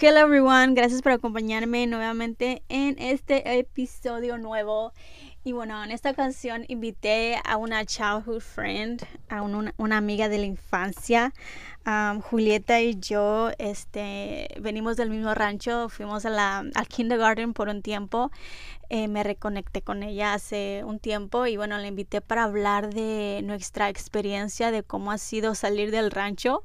Hello everyone, gracias por acompañarme nuevamente en este episodio nuevo. Y bueno, en esta ocasión invité a una childhood friend, a una, amiga de la infancia. Um, Julieta y yo este, venimos del mismo rancho, fuimos a la, al kindergarten por un tiempo. Eh, me reconecté con ella hace un tiempo y bueno, la invité para hablar de nuestra experiencia, de cómo ha sido salir del rancho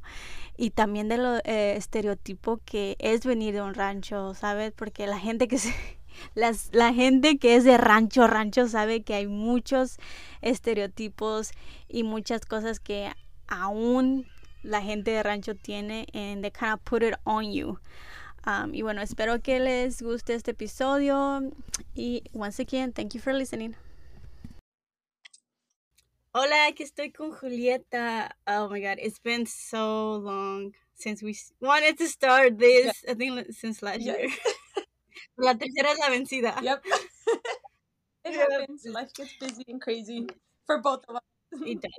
y también de lo eh, estereotipo que es venir de un rancho, ¿sabes? Porque la gente que se, las, la gente que es de rancho, rancho sabe que hay muchos estereotipos y muchas cosas que aún la gente de rancho tiene and they kind of put it on you. Um, y bueno, espero que les guste este episodio y once again, thank you for listening. Hola, aquí estoy con Julieta. Oh my god, it's been so long since we wanted to start this. I think since last year. la tercera es la vencida. Yep. it happens. Life gets busy and crazy for both of us. It does.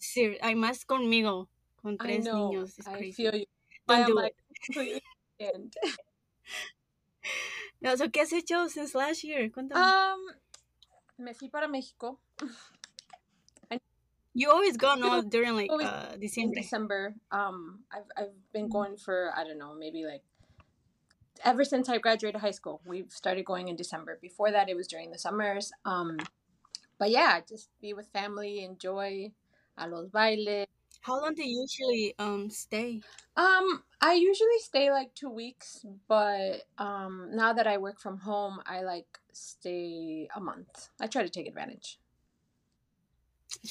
Sí, hay más conmigo, con tres I know. niños. It's I crazy. feel you. Don't I do like it. No, so, ¿Qué has hecho since last year? Cuéntame. Um, me fui para México you always go no during like uh December. December. Um, I've I've been Mhm. going for I don't know maybe like ever since I graduated high school. We've started going in December. Before that, it was during the summers. Um, but yeah, just be with family, enjoy a los bailes. How long do you usually um stay? Um, I usually stay like two weeks, but um, now that I work from home, I like stay a month. I try to take advantage.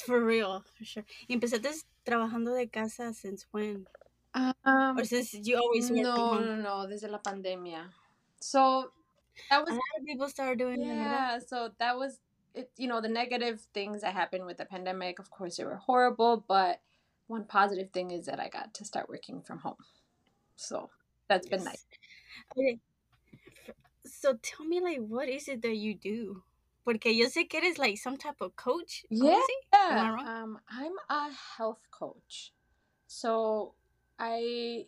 For real, for sure. Y empezaste trabajando de casa since when? Um, Or since you always work no, from home? no, no. Desde la pandemia. So that was. A lot of people started doing yeah. So that was it. You know, the negative things that happened with the pandemic. Of course, they were horrible, but one positive thing is that I got to start working from home. So that's been nice. Okay. So tell me like what is it that you do? Porque yo sé que eres like some type of coach. Yeah. Am I um, I'm a health coach. So I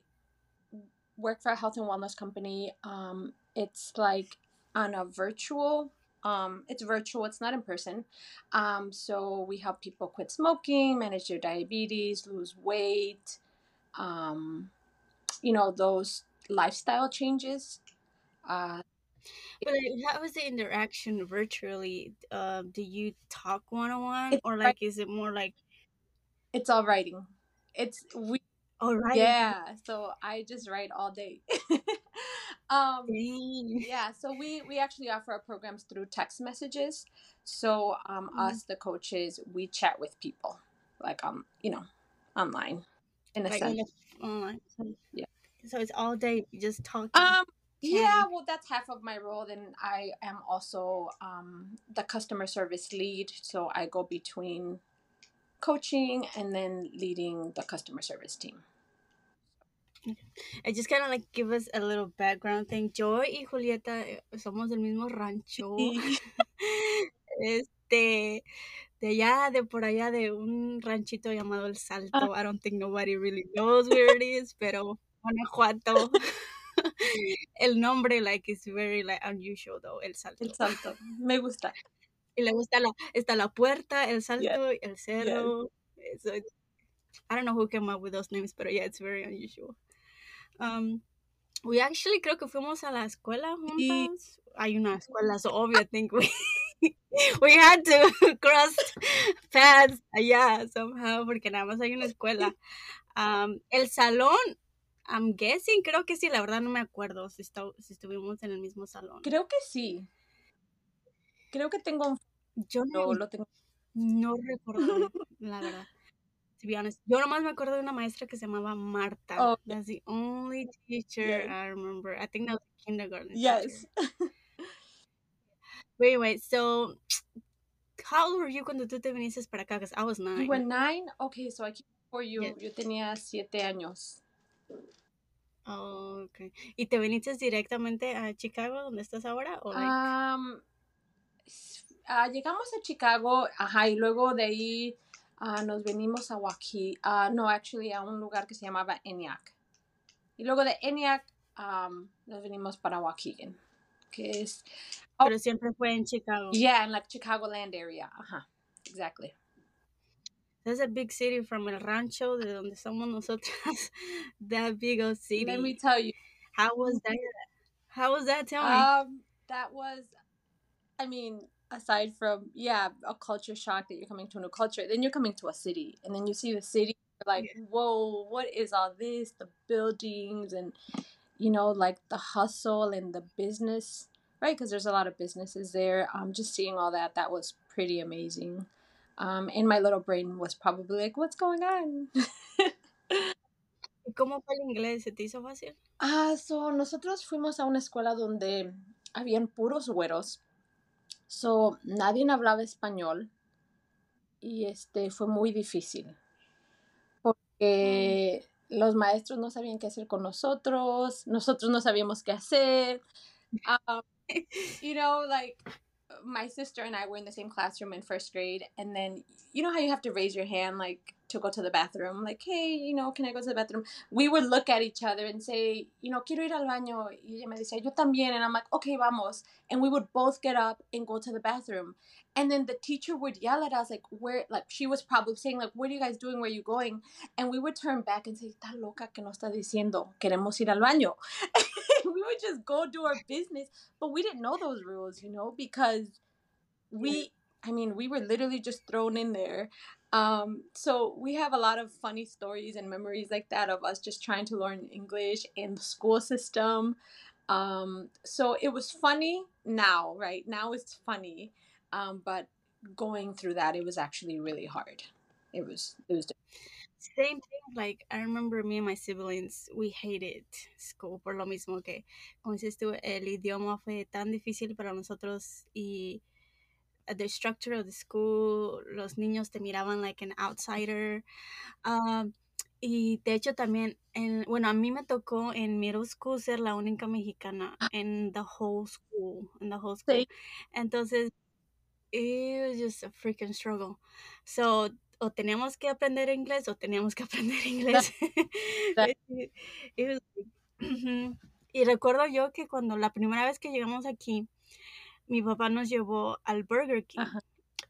work for a health and wellness company. Um, it's like on a virtual. Um, it's virtual. It's not in person. Um, so we help people quit smoking, manage their diabetes, lose weight. Um, you know those lifestyle changes. Uh, But like, how is the interaction virtually? Uh, do you talk one on one, or like is it more like It's all writing. It's we all right? Yeah, so I just write all day. um yeah, so we we actually offer our programs through text messages. So um Mhm. us the coaches, we chat with people like um, you know, online in a Like sense. online. So, Yeah. so it's all day just talking. Um yeah, well that's half of my role then I am also um the customer service lead, so I go between coaching and then leading the customer service team. I just kind of like give us a little background thing. Yo y Julieta eh, somos del mismo rancho. este, de allá, de por allá, de un ranchito llamado El. Salto. I don't think nobody really knows where it is, pero Guanajuato. El nombre, like, is very, like, unusual, though, El Salto. El salto. Me gusta. Y luego está la, está la puerta, El. Salto, y El Cerro. So I don't know who came up with those names, but yeah, it's very unusual. Um, we actually creo que fuimos a la escuela Y juntas. Hay una escuela, so obvio, I think we we had to cross paths allá somehow porque nada más hay una escuela. Um, el salón, I'm guessing, creo que sí, la verdad no me acuerdo si, esta- si estuvimos en el mismo salón. creo que sí. Creo que tengo un Yo no, yo lo tengo. no recuerdo, la verdad. To be honest, yo nomás me acuerdo de una maestra que se llamaba Marta. Oh. That's the only teacher Yes. I remember. I think that was kindergarten Yes. But anyway, so how old were you cuando tú te viniste para acá? Because I was You nine. were nine? Okay, so I came for you. Yes. Yo tenía siete años. Oh, okay. ¿Y te viniste directamente a Chicago, donde estás ahora? O like, Um, ah, llegamos a Chicago, ajá, y luego de ahí ah, nos venimos a Waukee. ah, no, actually, a un lugar que se llamaba ENIAC. Y luego de ENIAC um, nos venimos para Waukegan, que es... Oh, Pero siempre fue en Chicago. Yeah, in like Chicagoland area. Uh-huh. Exactly. That's a big city from El Rancho, de donde somos nosotras. that big old city. Let me tell you. How was that? How was that? Tell me. Um, that was, I mean, aside from yeah, a culture shock that you're coming to a new culture, then you're coming to a city, and then you see the city, like, yeah. whoa, what is all this? The buildings and you know, like the hustle and the business, right? Because there's a lot of businesses there. Um, just seeing all that, that was pretty amazing. Um, and my little brain was probably like, what's going on? ¿Cómo fue el inglés? ¿Se te hizo fácil? Ah, so nosotros fuimos a una escuela donde habían puros güeros. So nadie hablaba español. Y este fue muy difícil. Porque mm. los maestros no sabían qué hacer con nosotros, nosotros no sabíamos qué hacer. Um, you know, like my sister and I were in the same classroom in first grade, and then you know how you have to raise your hand like to go to the bathroom, like, hey, you know, can I go to the bathroom? We would look at each other and say, you know, quiero ir al baño. Y ella me decía, yo también. And I'm like, okay, vamos. And we would both get up and go to the bathroom. And then the teacher would yell at us, like, where, like, she was probably saying, like, what are you guys doing? Where are you going? And we would turn back and say, está loca que no está diciendo, queremos ir al baño. we would just go do our business. But we didn't know those rules, you know, because we I mean, we were literally just thrown in there. Um, so we have a lot of funny stories and memories like that of us just trying to learn English in the school system. Um, so it was funny now, right? Now it's funny. Um, but going through that, it was actually really hard. It was, it was. Same thing, like I remember me and my siblings, we hated school por lo mismo que, como dices tú, el idioma fue tan difícil para nosotros y the structure of the school, los niños te miraban like an outsider. Um, y de hecho también, en, bueno, a mí me tocó en middle school ser la única mexicana ah. en the whole school, in the whole school. Sí. Entonces, it was just a freaking struggle. So, o teníamos que aprender inglés o teníamos que aprender inglés. it was, y recuerdo yo que cuando la primera vez que llegamos aquí, mi papá nos llevó al Burger King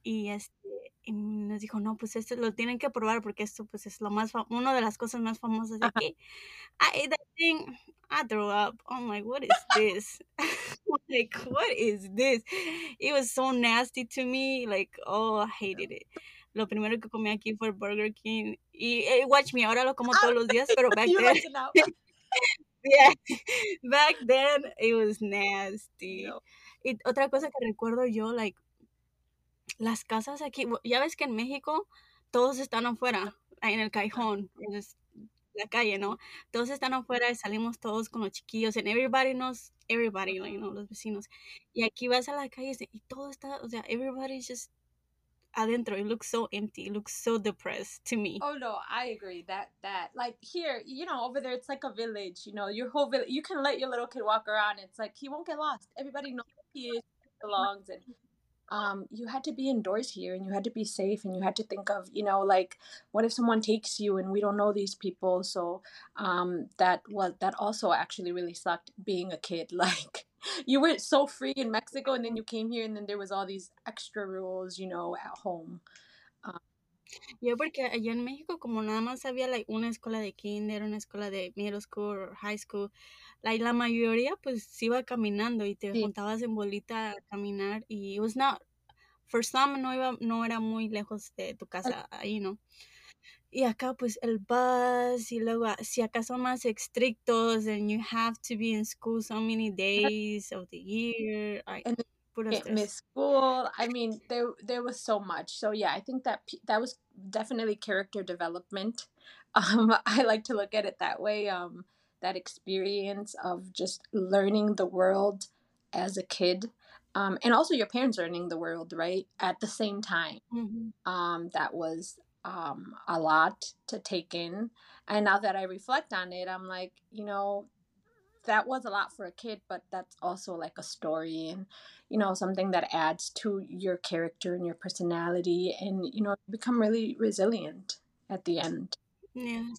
y este nos dijo, no, pues esto lo tienen que probar porque esto pues es lo más, una de las cosas más famosas de aquí. I ate that thing, I threw up. I'm like, what is this? like, what is this? It was so nasty to me. Like, oh, I hated it. Lo primero que comí aquí fue Burger King. Y eh, watch me, ahora lo como todos los días, pero back then. yeah, back then it was nasty. Y otra cosa que recuerdo yo, like, las casas aquí, ya ves que en México todos están afuera, en el cajón, en la calle, ¿no? Todos están afuera y salimos todos con los chiquillos, and everybody knows everybody, like, los vecinos. Y aquí vas a la calle y todo está, o sea, everybody's just adentro. It looks so empty. It looks so depressed to me. Oh no, I agree. That that like here, you know, over there it's like a village. You know, your whole village. You can let your little kid walk around. It's like he won't get lost. Everybody knows he is belongs and um, you had to be indoors here and you had to be safe and you had to think of you know like what if someone takes you and we don't know these people so um, that was that also actually really sucked being a kid like you were so free in mexico and then you came here and then there was all these extra rules you know at home um, Yo porque allá en México como nada más había like una escuela de kinder, una escuela de middle school or high school, like, la mayoría pues iba caminando y te sí. juntabas en bolita a caminar y it was not, for some no, iba, no era muy lejos de tu casa ahí, ¿no? Y acá pues el bus y luego ah, si acá son más estrictos and you have to be in school so many days of the year. I, and miss school. I mean, there there was so much. So yeah, I think that that was definitely character development. Um, I like to look at it that way. Um, that experience of just learning the world as a kid um, and also your parents learning the world right at the same time mm-hmm. um, that was um, a lot to take in. And now that i reflect on it i'm like you know that was a lot for a kid but that's also like a story and you know something that adds to your character and your personality and you know become really resilient at the end. Yeah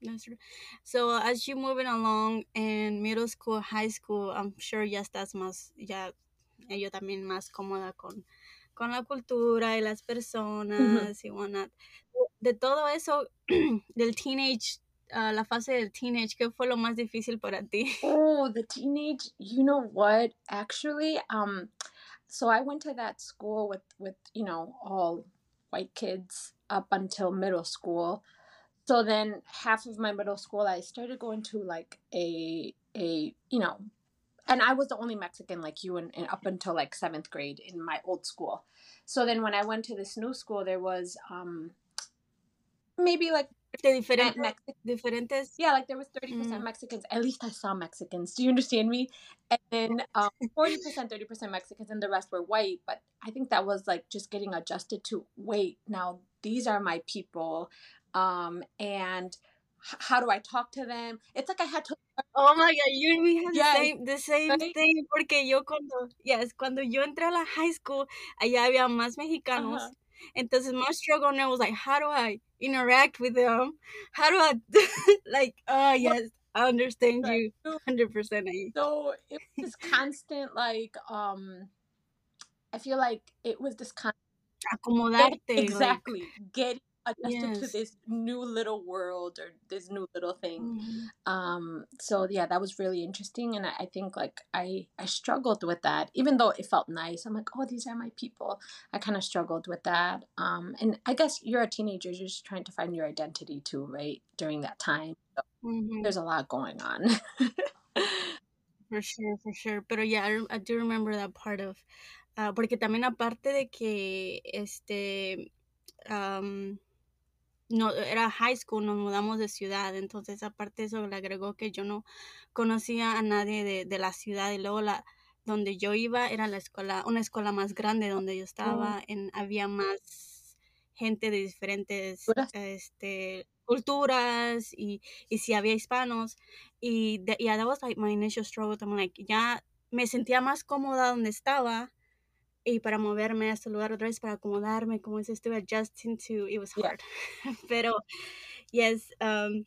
That's true. So as you're moving along in middle school, high school, I'm sure ya estás más, ya yo también más cómoda con, con la cultura y las personas y whatnot. De todo eso, del teenage, uh, la fase del teenage, ¿qué fue lo más difícil para ti? Oh, the teenage, you know what? Actually, um, so I went to that school with, with, you know, all white kids up until middle school. So then half of my middle school, I started going to like a, a, you know, and I was the only Mexican like you and, up until like seventh grade in my old school. So then when I went to this new school, there was um maybe like diferentes, Mex- diferentes. Yeah, like there was 30% mm. Mexicans. At least I saw Mexicans. Do you understand me? And then um, 40%, 30% Mexicans, and the rest were white. But I think that was like just getting adjusted to wait, now these are my people. Um, and how do I talk to them? It's like I had to. Oh my god, you and me had yes. the same, the same thing. Porque yo cuando, yes, cuando yo entré a la high school, allá había más mexicanos. Uh-huh. Entonces my struggle now was like, how do I interact with them? How do I, like, oh yes, I understand you 100%. So it was constant, like, um, I feel like it was this constant. Acomodarte. Exactly. Like, getting adjusted yes. to this new little world or this new little thing. Mm-hmm. um so yeah that was really interesting and I, I, think like i i struggled with that even though it felt nice. I'm like oh these are my people. I kind of struggled with that. Um and i guess you're a teenager you're just trying to find your identity too right during that time. So mm-hmm. there's a lot going on. For sure for sure. But yeah I, I do remember that part of uh, porque también aparte de que este um, no era high school, nos mudamos de ciudad, entonces aparte de eso le agregó que yo no conocía a nadie de, de la ciudad y luego la donde yo iba era la escuela, una escuela más grande donde yo estaba, en, había más gente de diferentes este, culturas y, y si había hispanos y, de, y that was like my initial struggle, like, ya me sentía más cómoda donde estaba y para moverme a este lugar otra vez, para acomodarme, como es estuve adjusting to, it was hard. Yeah. Pero, yes. Um,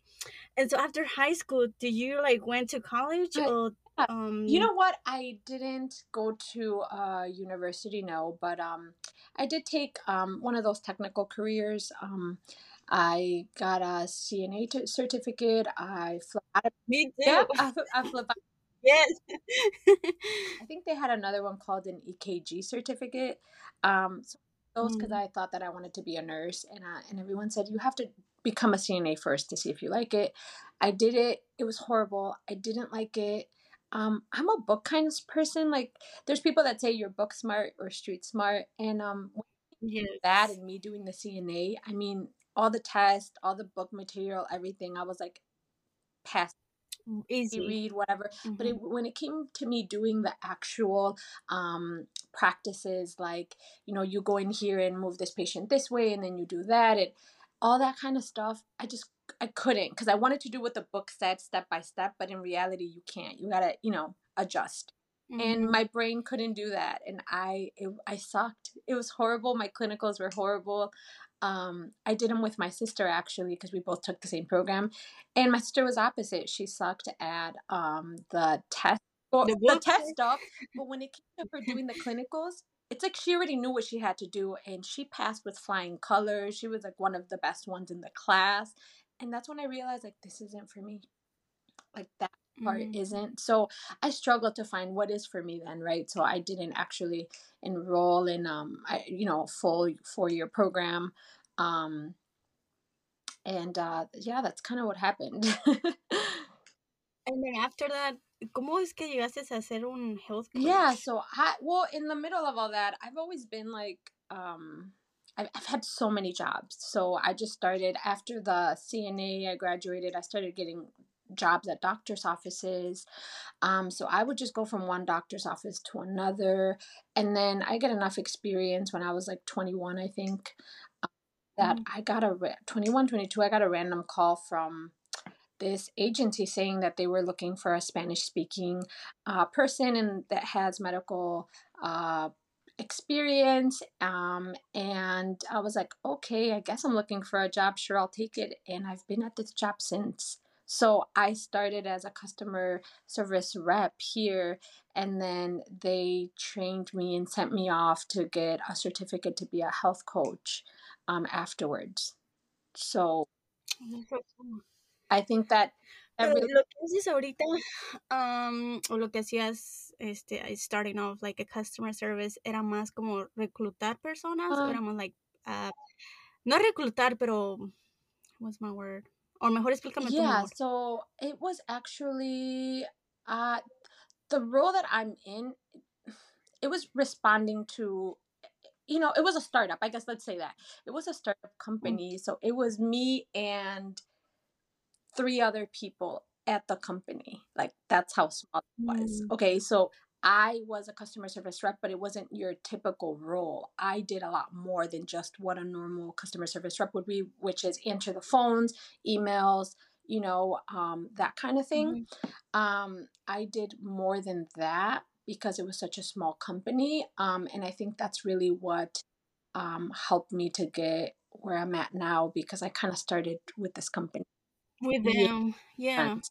and so after high school, did you like went to college or? Um, you know what? I didn't go to uh, university, no, but um, I did take um, one of those technical careers. Um, I got a CNA certificate. I flew out of, Me too. Yeah, I, I flew out Yes. I think they had another one called an EKG certificate. Um, so those because mm. I thought that I wanted to be a nurse, and uh, and everyone said you have to become a CNA first to see if you like it. I did it. It was horrible. I didn't like it. Um, I'm a book kind of person. Like, there's people that say you're book smart or street smart, and um, yes. that and me doing the CNA. I mean, all the tests, all the book material, everything. I was like, past easy. read whatever. Mm-hmm. but it, when it came to me doing the actual um, practices like you know you go in here and move this patient this way and then you do that and all that kind of stuff i just i couldn't because i wanted to do what the book said step by step but in reality you can't. You gotta you know adjust. Mm-hmm. and my brain couldn't do that and i it, i sucked. It was horrible. My clinicals were horrible um, I did them with my sister actually because we both took the same program, and my sister was opposite. She sucked at um, the test, the, the test stuff, but when it came to her doing the clinicals, it's like she already knew what she had to do, and she passed with flying colors. She was like one of the best ones in the class, and that's when I realized like this isn't for me. Like that part mm-hmm. isn't. So I struggled to find what is for me then, right? So I didn't actually enroll in um I you know full four year program. Um and uh yeah, that's kind of what happened. and then after that, ¿cómo es que llegaste a hacer un health coach? Yeah, so I well in the middle of all that, I've always been like um I've, I've had so many jobs. So I just started after the CNA, I graduated, I started getting jobs at doctor's offices. Um, so I would just go from one doctor's office to another. And then I get enough experience when I was like 21, I think, um, that mm-hmm. I got a 21, 22, I got a random call from this agency saying that they were looking for a Spanish speaking uh, person and that has medical uh, experience. Um, and I was like, okay, I guess I'm looking for a job. Sure, I'll take it. And I've been at this job since. So I started as a customer service rep here, and then they trained me and sent me off to get a certificate to be a health coach um, afterwards. So I think that Pero lo que haces ahorita, um, o lo que hacías, este, starting off like a customer service, era más como reclutar personas, Um, era más like, uh, no reclutar, pero, what's my word? O mejor explícame yeah, mejor. so it was actually uh, the role that I'm in. It was responding to, you know, it was a startup. I guess let's say that it was a startup company. So it was me and three other people at the company. Like that's how small it was. Mm. Okay, so I was a customer service rep, but it wasn't your typical role. I did a lot more than just what a normal customer service rep would be, which is answer the phones, emails, you know, um, that kind of thing. Mhm. Um, I did more than that because it was such a small company. Um, and I think that's really what um, helped me to get where I'm at now because I kind of started with this company. With them, yeah. And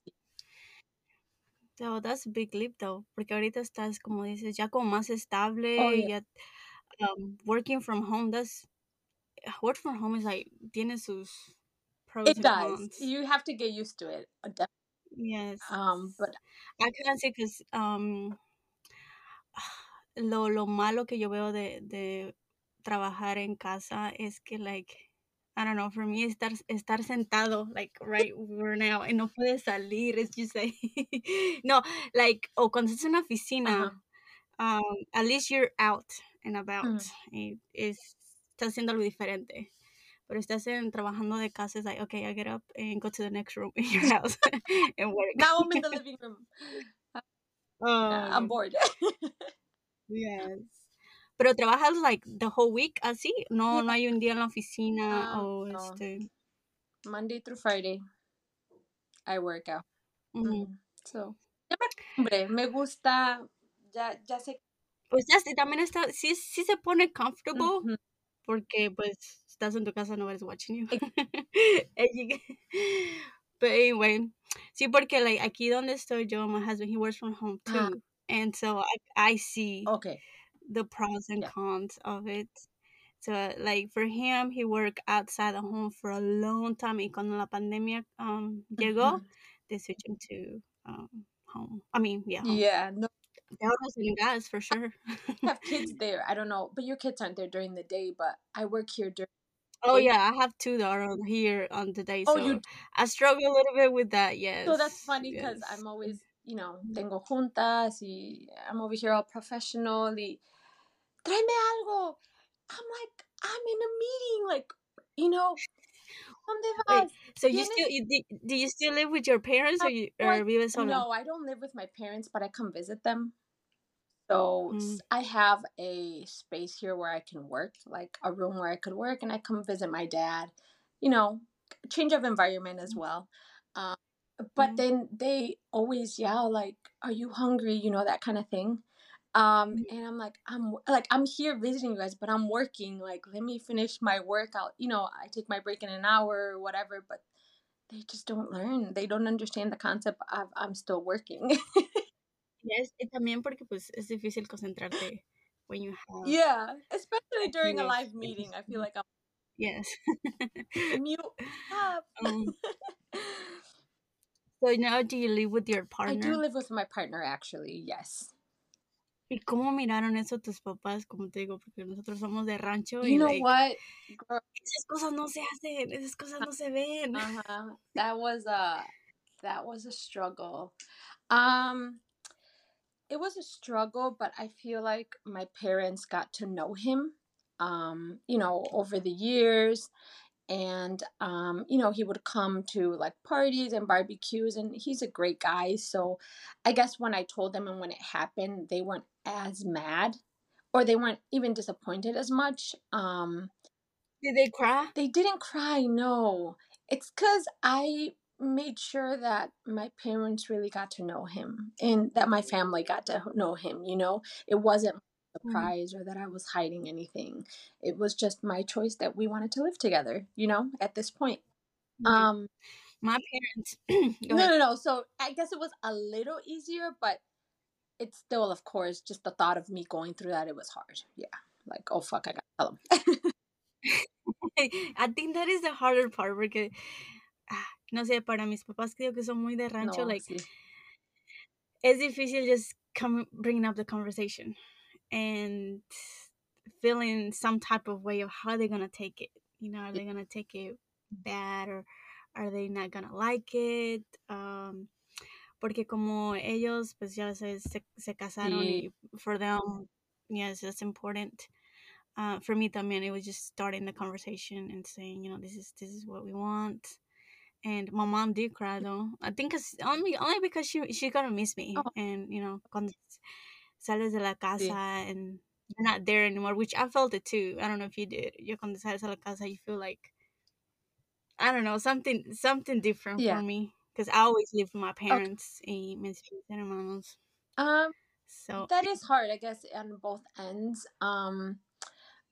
So that's a big leap though, porque ahorita estás, como dices, ya como más Oh, estable, yeah. ya, um, working from home, that's, work from home is like, tiene sus pros It and does. cons. You have to get used to it. uh, Yes. Um, but I can't say because um, lo, lo malo que yo veo de, de trabajar en casa es que, like, I don't know, for me, estar, estar sentado, like, right where now, y no puedes salir, es just like, no, like, o cuando estás en una oficina, um, at least you're out and about, Mm. y es, estás haciendo algo diferente. Pero estás en, trabajando de casa, es like, okay, I get up and go to the next room in your house and work. now I'm in the living room. Uh, I'm Oh, bored. yes. Pero trabajas like the whole week así, no, no hay un día en la oficina Um, o no. este. Monday through Friday, I work out. Mm. So, ya me. Me gusta. Ya, ya sé. Pues ya sí, también está, sí, sí se pone comfortable Ujú. porque pues estás en tu casa, nobody's watching you. But anyway, sí, porque like aquí donde estoy yo, my husband, he works from home Ah, too. And so I, I see okay. The pros and Yeah. cons of it. So, like for him, he worked outside the home for a long time. Y cuando la pandemia um, llegó, Mhm. they switched him to um, home. I mean, yeah, home. Yeah. No, en gas for sure. Have kids there. I don't know, but your kids aren't there during the day. But I work here during oh day. yeah, I have two that are on here on the day, Oh, so you. I struggle a little bit with that. Yes. So that's funny because yes. I'm always, you know, tengo juntas y I'm over here all professional. Y tráeme algo. I'm like, I'm in a meeting. Like, you know, ¿dónde Wait, so you still you, do, do you still live with your parents or you or vives solo? no, I don't live with my parents, but I come visit them. So Mm, I have a space here where I can work, like a room where I could work, and I come visit my dad. You know, change of environment as well. Um, but mm, then they always yell like, "Are you hungry?" You know that kind of thing. Um, mm. and I'm like, I'm like, I'm here visiting you guys, but I'm working. Like, let me finish my workout. You know, I take my break in an hour or whatever, but they just don't learn. They don't understand the concept of I'm still working. Yes, y también porque pues es difícil concentrarte when you have yeah, especially during few a live meeting. I feel like I'm Yes. mute. Stop. um, so now do you live with your partner? I do live with my partner, actually. Yes. ¿Y cómo miraron eso tus papás? Como te digo, porque nosotros somos de rancho y You know like, what? Girl, esas cosas no se hacen, esas cosas no se ven. uh-huh. That was a that was a struggle. Um, it was a struggle, but I feel like my parents got to know him. Um, you know, over the years, and um, you know, he would come to like parties and barbecues, and he's a great guy. So, I guess when I told them and when it happened, they weren't as mad, or they weren't even disappointed as much. Um, Did they cry? they didn't cry, no. It's because I made sure that my parents really got to know him and that my family got to know him, you know? It wasn't surprise or that I was hiding anything. It was just my choice that we wanted to live together, you know, at this point. Okay. Um My parents. No ahead. no no. So I guess it was a little easier, but it's still of course just the thought of me going through that it was hard. Yeah. Like, oh fuck, I gotta tell him. I think that is the harder part porque, ah, no sé, para mis papás creo que son muy de rancho, no, like, sí. es difícil just come bringing up the conversation and feeling some type of way of how they're gonna take it. You know, are they gonna take it bad or are they not gonna like it? Um, porque como ellos, pues ya se, se, casaron y for them, yes, that's important. Uh, for me también, it was just starting the conversation and saying, you know, this is this is what we want. And my mom did cry though. I think it's only only because she she gonna miss me. Oh. And you know, sales de la casa Sí. and you're not there anymore, which I felt it too. I don't know if you did. Yo cuando sales de la casa, you feel like I don't know something something different Yeah. for me because I always lived with my parents y mis mis hermanos. Um So that is hard, I guess, on both ends. Um,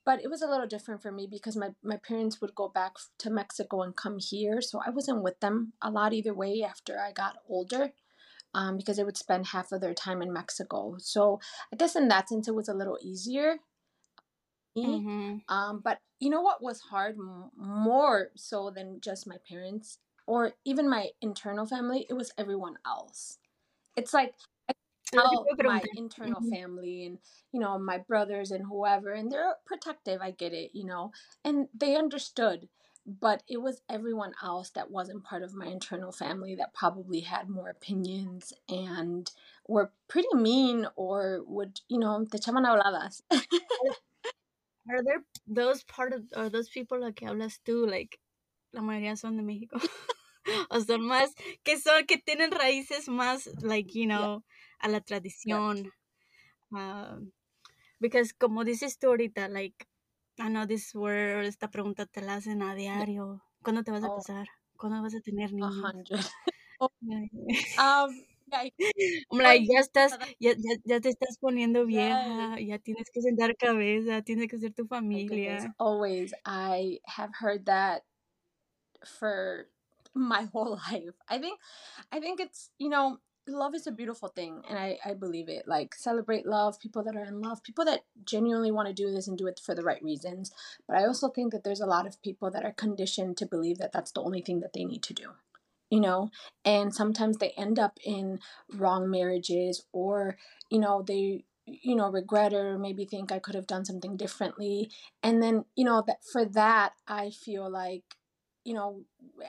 but it was a little different for me because my, my parents would go back to Mexico and come here. So I wasn't with them a lot either way after I got older um, because they would spend half of their time in Mexico. So I guess in that sense, it was a little easier. me. mhm. Um, but you know what was hard M- more so than just my parents or even my internal family? It was everyone else. It's like I tell my internal Mhm. family and you know my brothers and whoever, and they're protective. I get it, you know, and they understood. But it was everyone else that wasn't part of my internal family that probably had more opinions and were pretty mean or would, you know, te echaban habladas. Are there those part of or those people que hablas tú, like la mayoría son de México? o son más que son que tienen raíces más like, you know, a la tradición. Um, because como dices tú ahorita, like I know this word, esta pregunta te la hacen a diario. ¿Cuándo te vas a Oh. casar? ¿Cuándo vas a tener A niños? hundred. Like, Um, I'm like, ya estás, ya, ya, ya te estás poniendo vieja, ya tienes que sentar cabeza, tienes que ser tu familia. always. I have heard that for my whole life. I think, I think it's you know, love is a beautiful thing, and I I believe it. Like celebrate love, people that are in love, people that genuinely want to do this and do it for the right reasons. But I also think that there's a lot of people that are conditioned to believe that that's the only thing that they need to do. You know, and sometimes they end up in wrong marriages, or you know they you know regret or maybe think I could have done something differently and then you know that for that i feel like you know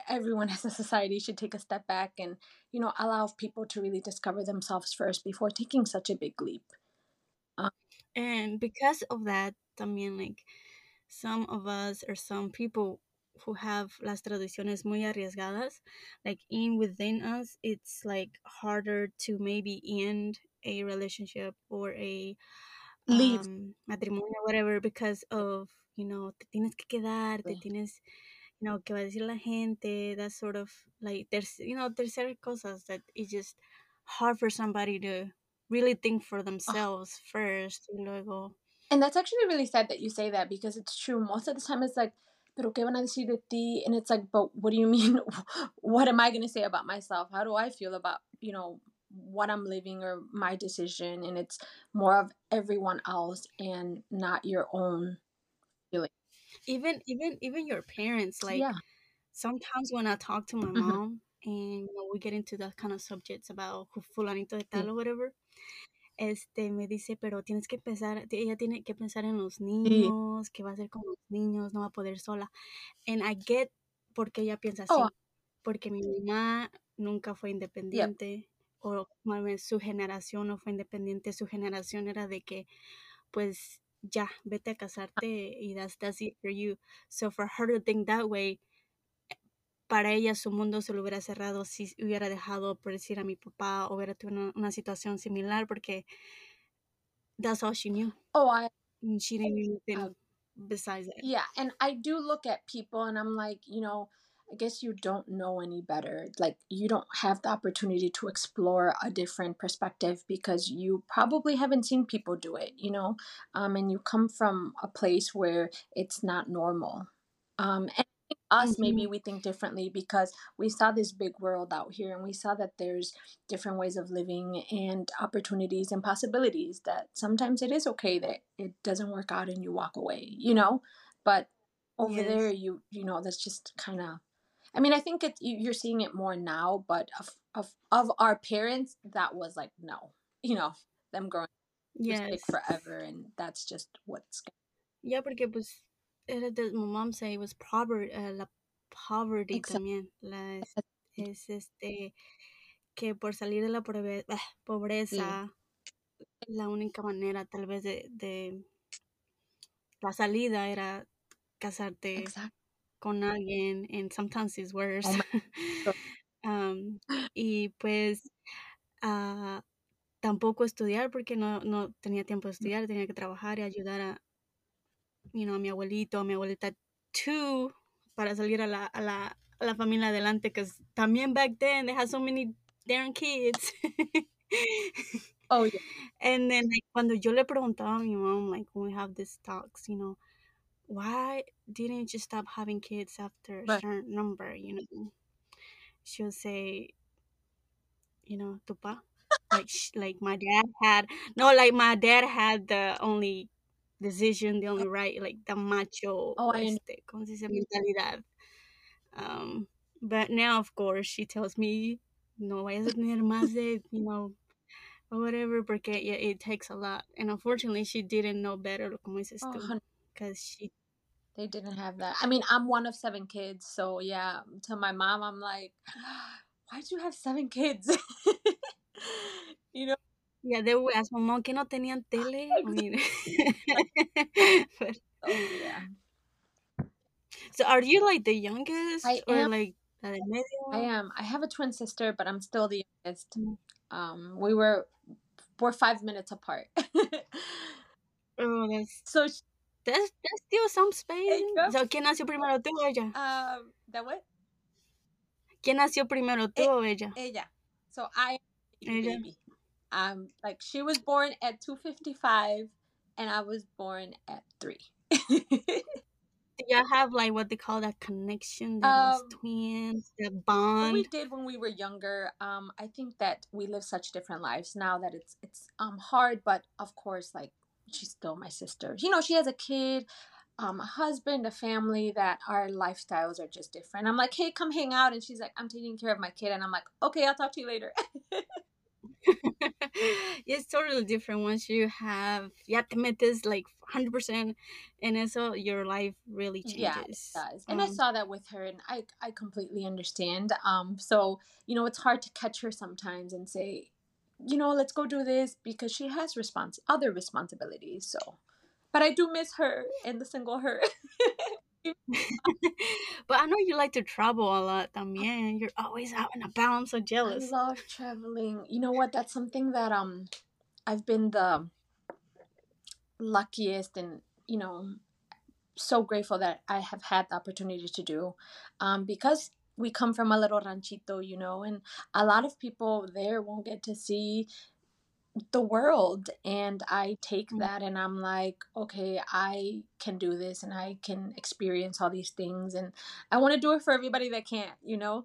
everyone as a society should take a step back and you know allow people to really discover themselves first before taking such a big leap. And because of that, i mean like some of us or some people who have las tradiciones muy arriesgadas, like in within us, it's like harder to maybe end a relationship or a leave. um, matrimonio, whatever, because of, you know, te tienes que quedar, te tienes, you know, que va a decir la gente, that sort of, like, there's, you know, there's certain cosas that it's just hard for somebody to really think for themselves first, y luego, and that's actually really sad that you say that because it's true most of the time it's like pero qué van a decir de ti? And it's like but what do you mean? What am i going to say about myself? How do i feel about you know what i'm living or my decision? And it's more of everyone else and not your own even, even, even your parents, like, yeah sometimes when I talk to my Mhm. mom and you know, we get into that kind of subjects about who fulanito de tal Sí. or whatever, este me dice, pero tienes que pensar, ella tiene que pensar en los niños, que va a ser con los niños, no va a poder sola. And I get por qué ella piensa así, Oh. porque mi mamá nunca fue independiente o su generación no fue independiente, su generación era de que pues ya, vete a casarte y that's, that's it for you. So for her to think that way, para ella su mundo se lo hubiera cerrado si hubiera dejado por decir a mi papá o hubiera tenido una, una situación similar porque that's all she knew. oh i And she didn't know anything Uh, besides that. Yeah, and I do look at people and I'm like, you know, I guess you don't know any better. Like you don't have the opportunity to explore a different perspective because you probably haven't seen people do it, you know, um, and you come from a place where it's not normal. Um, and us mm-hmm. maybe we think differently because we saw this big world out here and we saw that there's different ways of living and opportunities and possibilities that sometimes it is okay that it doesn't work out and you walk away you know but over yes. there you you know that's just kind of i mean i think it you're seeing it more now but of of of our parents that was like no you know them growing yes. forever and that's just what's yeah porque pues era de, my mom say was poverty, uh, la poverty Exacto. también, la, es, es, este, que por salir de la ah, pobreza, sí. la única manera tal vez de, de, la salida era casarte Exacto. Con alguien, and sometimes it's worse. Oh um, y pues uh, tampoco estudiar porque no, no tenía tiempo de estudiar, tenía que trabajar y ayudar a, you know, a mi abuelito, a mi abuelita too, para salir a la, a la, a la familia adelante, because también back then they had so many damn kids. oh, yeah. And then like, cuando yo le preguntaba a mi mom, like when we have these talks, you know, why didn't you stop having kids after a but, certain number, you know? She'll say, you know, tupa. like, like my dad had, no, like my dad had the only decision, the only right, like the macho, oh, I este, ¿cómo se dice? mentalidad. Um, but now, of course, she tells me, no vayas a tener más de, you know, or whatever, porque yeah, it takes a lot. And unfortunately, she didn't know better, como dices tú, because oh, she. They didn't have that. I mean, I'm one of seven kids, so yeah. To my mom, I'm like, why'd you have seven kids? you know, yeah, they would ask, mamá, que no tenían tele? I mean, but, oh, yeah. So are you like the youngest I or am, like I am. I have a twin sister, but I'm still the youngest. Mm. Um, we were we're five minutes apart. oh, that's so. She, that's that's still some space. So, ¿quién nació primero, tú o ella? Um, that what? ¿Quién nació primero, tú o ella? Ella. So I, ella. baby. Um, like she was born at 255 and I was born at 3. Do y'all have like what they call that connection, that um, twins, that bond? We did when we were younger. Um, I think that we live such different lives now that it's it's um hard, but of course, like she's still my sister. You know, she has a kid, um, a husband, a family. That our lifestyles are just different. I'm like, hey, come hang out, and she's like, I'm taking care of my kid, and I'm like, okay, I'll talk to you later. it's totally different once you have ya te metes like 100% and so your life really changes yeah, it does and um, i saw that with her and i i completely understand um so you know it's hard to catch her sometimes and say you know let's go do this because she has response other responsibilities so but i do miss her and the single her but I know you like to travel a lot también. You're always out and about. I'm so jealous. I love traveling. You know what? That's something that um I've been the luckiest and you know so grateful that I have had the opportunity to do um because we come from a little ranchito, you know, and a lot of people there won't get to see the world and i take mm. that and i'm like okay i can do this and i can experience all these things and i want to do it for everybody that can't you know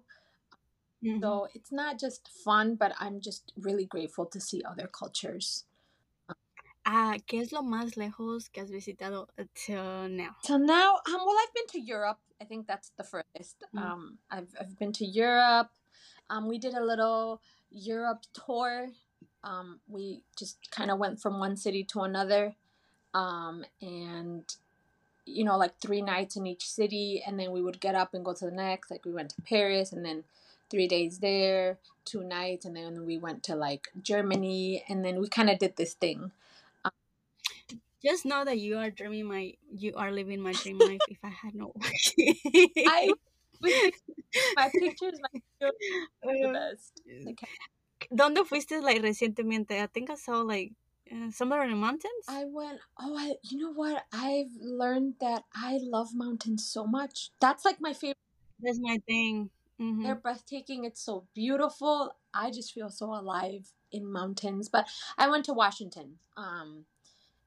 mm-hmm. so it's not just fun but i'm just really grateful to see other cultures Ah, ¿qué es lo más lejos que has visitado till now? Till now, um, well, I've been to Europe. I think that's the furthest. Mm. Um, I've I've been to Europe. Um, we did a little Europe tour um, we just kind of went from one city to another um, and you know like three nights in each city and then we would get up and go to the next like we went to paris and then three days there two nights and then we went to like germany and then we kind of did this thing just know that you are dreaming my you are living my dream life if i had no i my pictures my pictures the best ¿Dónde fuiste like recientemente? I think I saw like uh, somewhere in the mountains. I went. Oh, I. You know what? I've learned that I love mountains so much. That's like my favorite. That's my thing. Mhm. They're breathtaking. It's so beautiful. I just feel so alive in mountains. But I went to Washington, um,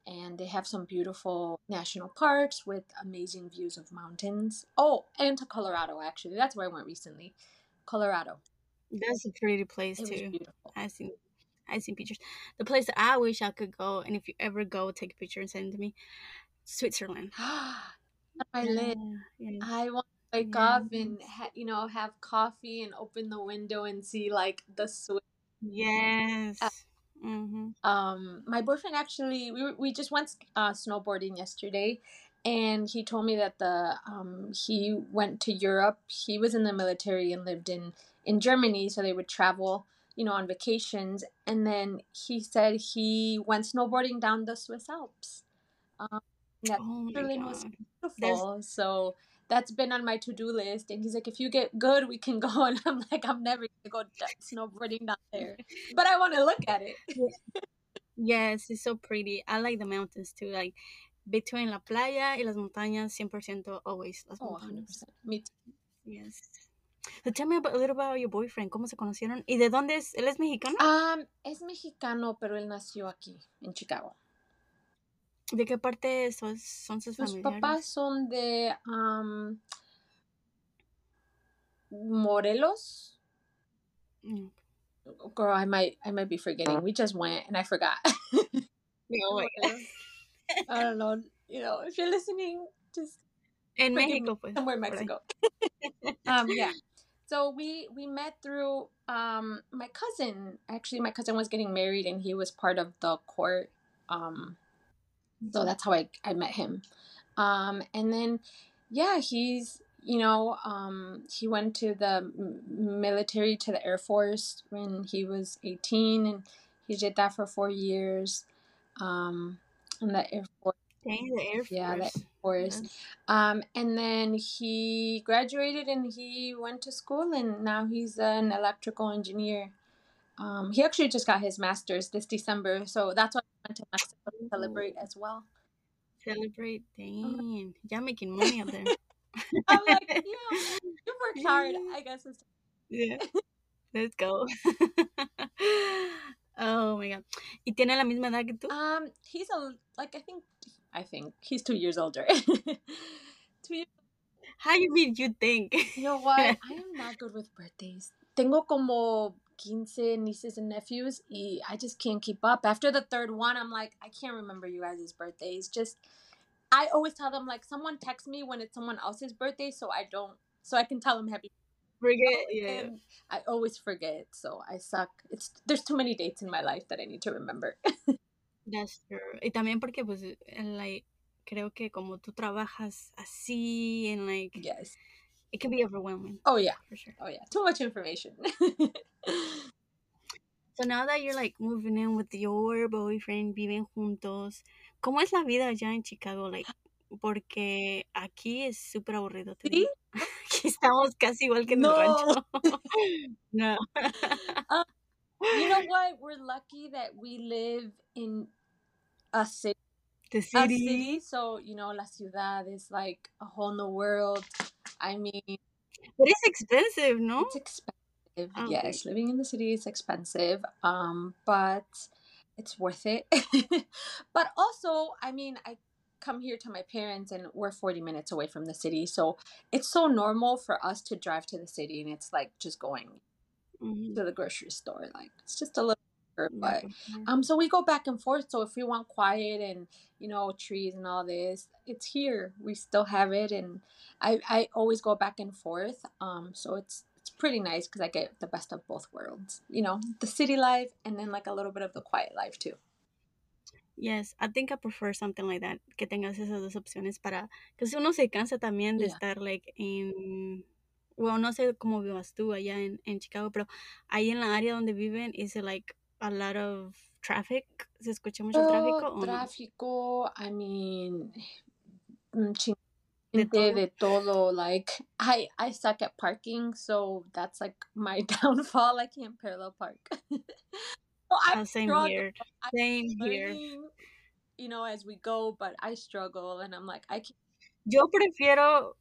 and they have some beautiful national parks with amazing views of mountains. Oh, and to Colorado actually. That's where I went recently. Colorado. That's a pretty place It too. beautiful. I seen I seen pictures. The place that I wish I could go, and if you ever go, take a picture and send it to me. Switzerland. My list. Yeah, yeah. I want to wake up and ha- you know have coffee and open the window and see like the Swiss. Yes. Hmm Um, my boyfriend actually we we just went uh, snowboarding yesterday, and he told me that the um he went to Europe. He was in the military and lived in in Germany, so they would travel you know on vacations. And then he said he went snowboarding down the Swiss Alps. Um, that Oh Switzerland was beautiful. So that's been on my to do list. And he's like, if you get good, we can go. And I'm like, I'm never gonna go snowboarding down there, but I want to look at it. Yes, it's so pretty. I like the mountains too. Like between la playa y las montañas, 100% always las Oh, montañas. 100%. Me too. Yes. So tell me about, a little about your boyfriend. ¿Cómo se conocieron? ¿Y de dónde es? ¿Él es mexicano? Um, es mexicano, pero él nació aquí, en Chicago. ¿De qué parte son, son sus Sus papás son de um, Morelos. Mm. Girl, I might, I might be forgetting. We just went and I forgot. I don't know. You know, if you're listening, just México, pues. somewhere in. Mexico. um, yeah. So we we met through um my cousin. Actually, my cousin was getting married, and he was part of the court. Um, so that's how I I met him. Um, and then yeah, he's you know um he went to the military to the Air Force when he was eighteen, and he did that for four years. Um, in the Air Force. Dang, the Air Force. Yeah, the Air Force. Yes. Um, and then he graduated and he went to school and now he's an electrical engineer. Um, he actually just got his master's this December, so that's why went to Mexico to celebrate as well. Celebrate. Dang. Y'all making money out there. I'm like, yeah, you worked hard. I guess it's Yeah. Let's go. oh my god. ¿Y tiene la misma edad que tú? um he's a like I think I think he's two years older. two years How do you mean you think? You know what? I am not good with birthdays. Tengo como 15 nieces and nephews, y I just can't keep up. After the third one, I'm like, I can't remember you guys' birthdays. Just, I always tell them, like, someone text me when it's someone else's birthday, so I don't, so I can tell them happy Forget. Yeah. and I always forget, so I suck. It's There's too many dates in my life that I need to remember. That's true. Y también porque pues eh, like creo que como tú trabajas así and like yes. It can be overwhelming Oh, yeah. for sure. Oh, yeah. Too much information. So now that you're like moving in with your boyfriend, viven juntos, ¿cómo es la vida allá en Chicago? Like, porque aquí es súper aburrido. te ¿Sí? digo. Aquí estamos casi igual que en No. el rancho. no. Ah, you know what? We're lucky that we live in a city. The a city. city. So, you know, La Ciudad is like a whole new world. I mean, But it's expensive, no? it's expensive. Oh, yes, living in the city is expensive. Um, but it's worth it. but also, I mean, I come here to my parents and we're 40 minutes away from the city. So it's so normal for us to drive to the city and it's like just going Mhm. to the grocery store. Like it's just a little but um, so we go back and forth. So if we want quiet and you know trees and all this, it's here. We still have it, and I I always go back and forth. Um, so it's it's pretty nice because I get the best of both worlds. You know, the city life and then like a little bit of the quiet life too. Yes, I think I prefer something like that, que tengas esas dos opciones para, que si uno se cansa también de Yeah. estar like en, bueno, no sé cómo vivas tú allá en, en Chicago, pero ahí en la área donde viven is it like a lot of traffic, se escucha mucho tráfico Oh, o no? tráfico. I mean, De todo. de todo. Like I I suck at parking, so that's like my downfall. I can't parallel park. so Oh, same struggle. here, I'm same here. you know, as we go, but I struggle, and I'm like, I can't. Yo prefiero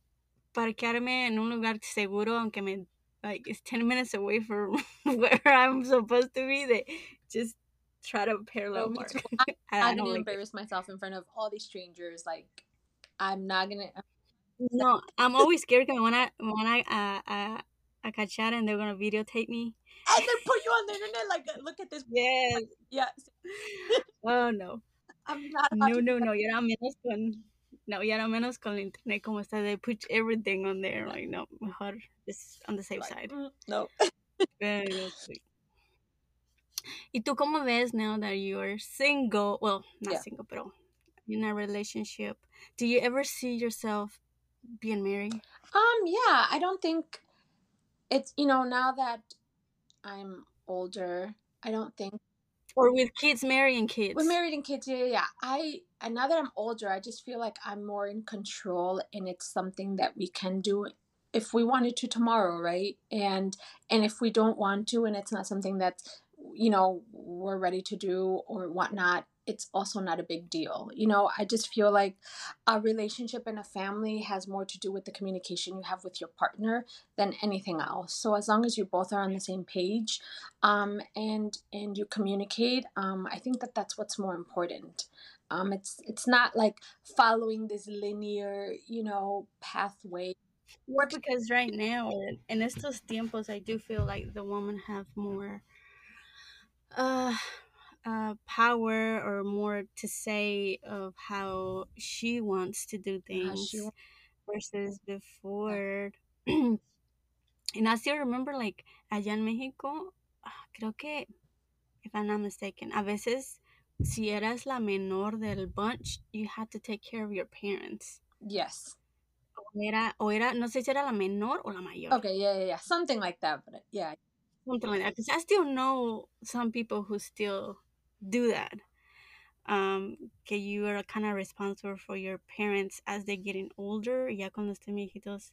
parquearme en un lugar seguro, aunque me like it's 10 minutes away from where I'm supposed to be. They just try to parallel oh, park. I'm I not don't like it. embarrass myself in front of all these strangers. Like, I'm not gonna. No, I'm always scared because me van a, me van a, a, a, a and they're gonna videotape me. And then put you on the internet. Like, uh, look at this. Yes. Yeah, Oh no. I'm not. No, no, no. Y ahora menos con. No, y ahora menos con el internet como está. They put everything on there. Like, no, mejor just on the safe that. side. Mm, No. Pero sí. ¿Y tú cómo ves now that you're single? Well, not Yeah. single, pero in a relationship. Do you ever see yourself being married? Um, yeah, I don't think it's, you know, now that I'm older, I don't think Or with kids, marrying kids? with married and kids, yeah, yeah, yeah. I and now that I'm older, I just feel like I'm more in control and it's something that we can do if we wanted to tomorrow, right? And and if we don't want to and it's not something that you know we're ready to do or whatnot, it's also not a big deal. You know, I just feel like a relationship and a family has more to do with the communication you have with your partner than anything else. So as long as you both are on the same page, um, and and you communicate, um, I think that that's what's more important. Um, it's it's not like following this linear, you know, pathway. Yeah, because right now, in estos tiempos, I do feel like the women have more uh, uh, power or more to say of how she wants to do things she versus before. and I still remember, like, allá en México, ah, creo que, if I'm not mistaken, a veces, si eras la menor del bunch, you had to take care of your parents. Yes. O era, o era, no sé si era la menor o la mayor. Okay. Yeah. Yeah. Yeah. Something like that. But yeah. something like that because i still know some people who still do that um que you are a kind of responsible for your parents as they're getting older ya cuando estén viejitos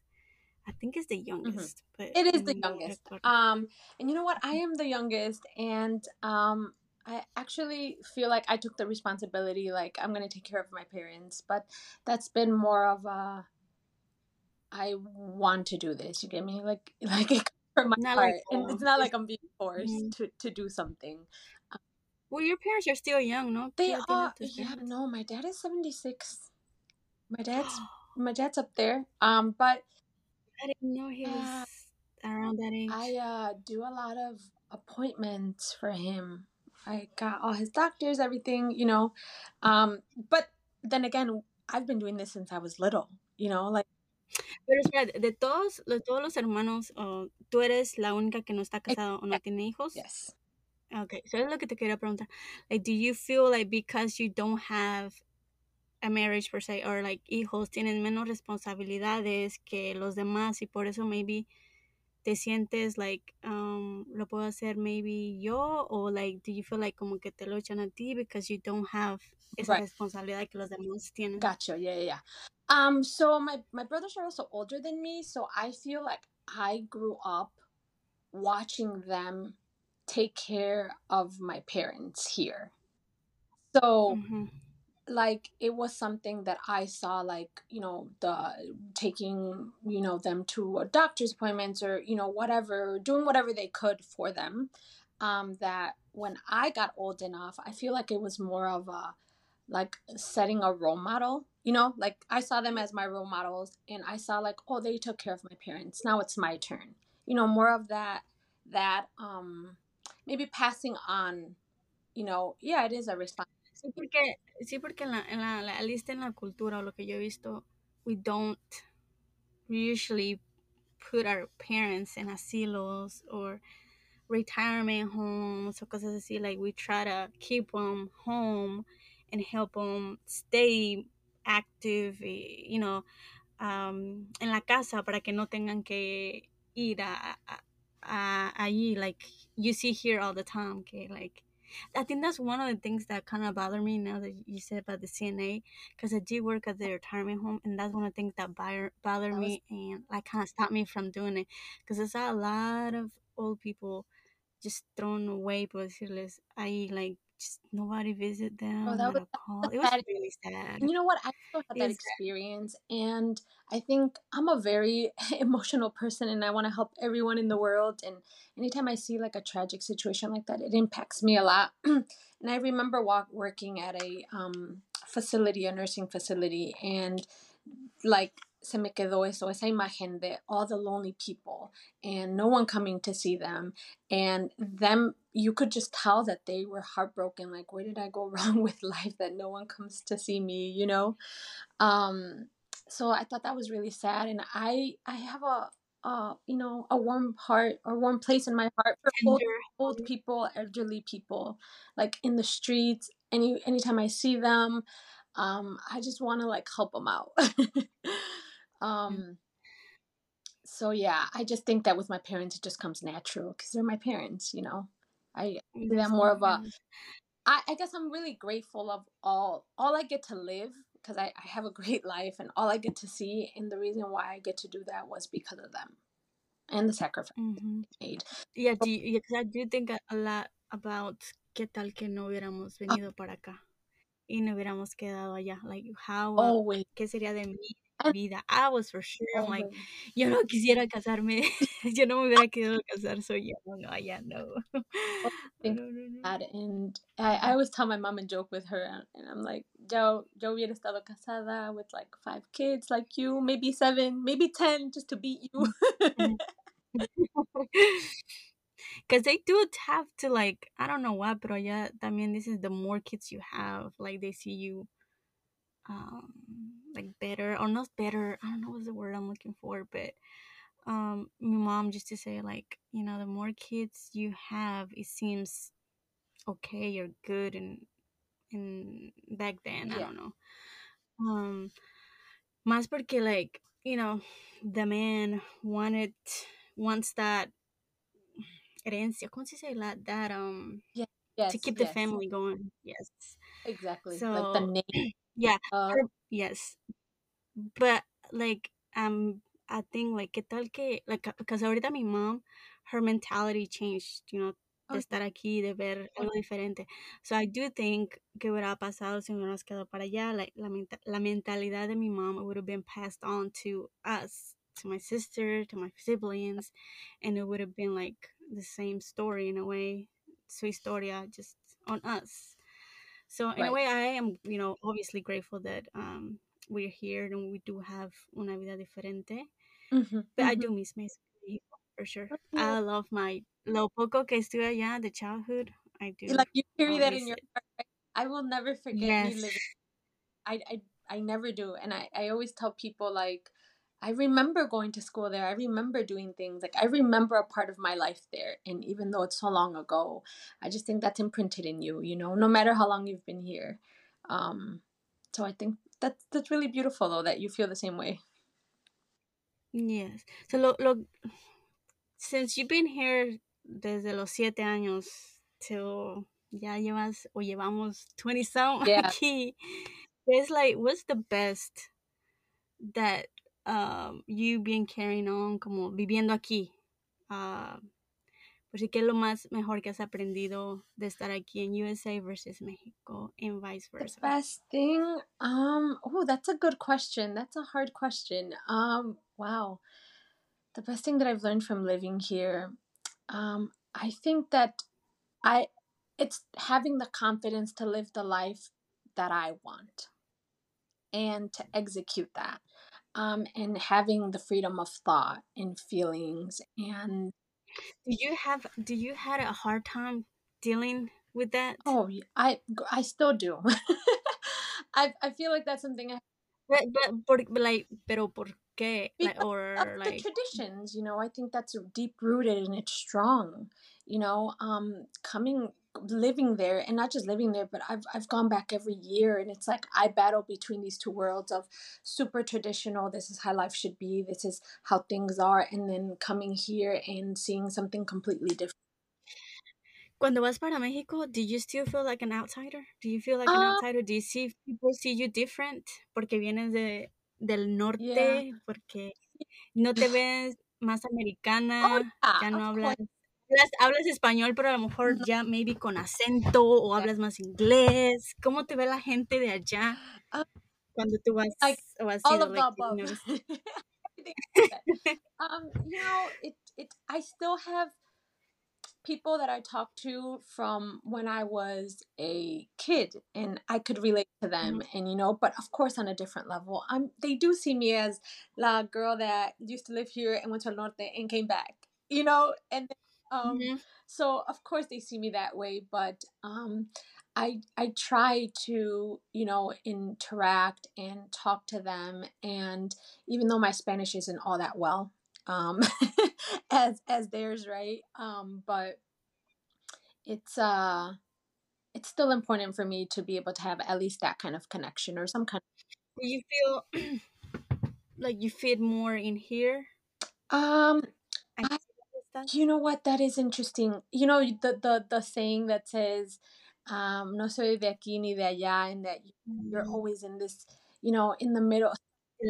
i think it's the youngest but Mm-hmm. It is the youngest. Um, and you know what? I am the youngest, and um, I actually feel like I took the responsibility. Like I'm gonna take care of my parents, but that's been more of a. I want to do this. You get me? Like like it from my Not heart, like, and it's not like I'm being forced Mhm. to to do something. Well your parents are still young no They ¿Qué are. Yeah. No, my dad is seventy six. My dad's my dad's up there. Um, but i didn't know he was around that age I uh, do a lot of appointments for him. I got all his doctors, everything, you know. Um, but then again, I've been doing this since I was little, you know, like pero espera de todos de todos los hermanos oh, tú eres la única que no está casada o no tiene hijos yes. Okay, so es lo que te quería preguntar. Like, do you feel like because you don't have a marriage per se, or like hijos tienen menos responsabilidades que los demás y por eso maybe te sientes like, um, lo puedo hacer maybe yo, or like, do you feel like como que te lo echan a ti because you don't have esa Right. responsabilidad que los demás tienen? Gotcha. Yeah, yeah, yeah. Um, so my my brothers are also older than me, so I feel like I grew up watching them take care of my parents here. So Mhm. like it was something that I saw like you know the taking you know them to a doctor's appointments or you know whatever doing whatever they could for them um that when I got old enough I feel like it was more of a like setting a role model you know like I saw them as my role models and I saw like oh they took care of my parents now it's my turn you know more of that that um maybe passing on you know yeah it is a response Sí, porque, sí, porque en la, en la, la lista en la cultura lo que yo he visto, we don't usually put our parents in asilos or retirement homes o cosas así. Like we try to keep them home and help them stay active, you know, um, en la casa para que no tengan que ir a, a, Uh, a allí. Like you see here all the time, Okay, like I think that's one of the things that kind of bother me now that you said about the CNA, because I do work at the retirement home, and that's one of the things that bother, bother me and like kind of stop me from doing it, because there's a lot of old people just thrown away, por decirles, ahí, like just nobody visit them, Oh, that was call. It was really sad. You know what? I also had that experience, and I think I'm a very emotional person, and I want to help everyone in the world. And anytime I see like a tragic situation like that, it impacts me a lot. and I remember walk, working at a um, facility, a nursing facility, and like se me quedó eso, esa imagen de all the lonely people and no one coming to see them. And them, you could just tell that they were heartbroken. Like, where did I go wrong with life that no one comes to see me, you know? Um, so I thought that was really sad. And I, I have a, uh, you know, a warm heart or warm place in my heart for old, old people, elderly people, like in the streets. Any anytime I see them, um, I just want to like help them out. um, so yeah, I just think that with my parents, it just comes natural because they're my parents. You know, I them more of a. I, I guess I'm really grateful of all all I get to live because I, I have a great life and all I get to see and the reason why I get to do that was because of them and the sacrifice Mhm. made. Yeah, do you, I do think a, lot about qué tal que no hubiéramos venido para acá y no hubiéramos quedado allá. Like, how, uh, Always, ¿qué sería de And- vida? Ah, I was for sure, I'm like, always. yo no quisiera casarme, yo no me hubiera querido casar, so yeah, no, no, allá no. Oh, think no, no, no. that and I, I always tell my mom and joke with her and I'm like yo yo hubiera estado casada with like five kids like you maybe seven maybe ten just to beat you mm-hmm. Because they do have to, like, I don't know what, pero ya también this is the more kids you have, like, they see you, um, like, better, or not better, I don't know what's the word I'm looking for, but, um, my mom used to say, like, you know, the more kids you have, it seems okay you're good, and, and back then, I Yeah. don't know. Um, más porque, like, you know, the man wanted, wants that herencia, ¿cómo se dice? La- That, um, yes to keep the yes, family going. Yes. exactly like So the name yeah, her, yes. But like um I think like qué tal que like because ahorita mi mom her mentality changed, you know, de estar aquí, de ver algo diferente. So I do think que hubiera pasado si hubiéramos quedado para allá, like la, menta- la mentalidad de mi mom would have been passed on to us, to my sister, to my siblings, and it would have been like the same story in a way, su historia just on us. So in a way, I am, you know, obviously grateful that um, we're here and we do have una vida diferente. Mhm, But I mhm. do miss Mexico for sure. Yeah. I love my lo poco que estuve allá, the childhood. I do. like you carry that in your heart? I will never forget Yes. living I, I I never do. And I, I always tell people like I remember going to school there. I remember doing things. Like I remember a part of my life there. And even though it's so long ago, I just think that's imprinted in you, you know, no matter how long you've been here. Um so I think that's that's really beautiful though that you feel the same way. Yes. So lo, lo, since you've been here desde los siete años till ya llevas o llevamos 20 some Yeah. aquí, it's like, what's the best that um, you been carrying on como viviendo aquí? Uh, pues sí, ¿qué es lo más mejor que has aprendido de estar aquí en USA versus México and vice versa? The best thing, um, oh, that's a good question. That's a hard question. Um, wow. The best thing that I've learned from living here, um, I think that I it's having the confidence to live the life that I want and to execute that. Um, and having the freedom of thought and feelings and Do you have do you had a hard time dealing with that? oh i i still do. I I feel like that's something I But, but, por, like, pero por qué? Like, or of the like, traditions you know i think that's deep rooted and it's strong you know um coming living there and not just living there but i've i've gone back every year and it's like i battle between these two worlds of super traditional this is how life should be this is how things are and then coming here and seeing something completely different cuando vas para México, do you still feel like an outsider? Do you feel like an Ah. outsider? Do you see people see you different porque vienes de del norte? Yeah. Porque no te ves más oh americana, yeah ya no hablas. course hablas, hablas español, pero a lo mejor ya maybe con acento o hablas más inglés. ¿Cómo te ve la gente de allá Uh, cuando tú vas like o has all ido? of the Like, you above. notice- Everything like that. um, you know, it it I still have people that I talked to from when I was a kid and I could relate to them and you know, but of course on a different level. Um they do see me as la girl that used to live here and went to El Norte and came back. You know, and then, um Mhm. so of course they see me that way, but um I I try to, you know, interact and talk to them and even though my Spanish isn't all that well, um as as theirs, right? Um but it's uh it's still important for me to be able to have at least that kind of connection or some kind Do you feel like you fit more in here? um Aquí I- estás? You know what? That is interesting. You know the the the saying that says um no soy de aquí ni de allá and that you're Mm, always in this you know in the middle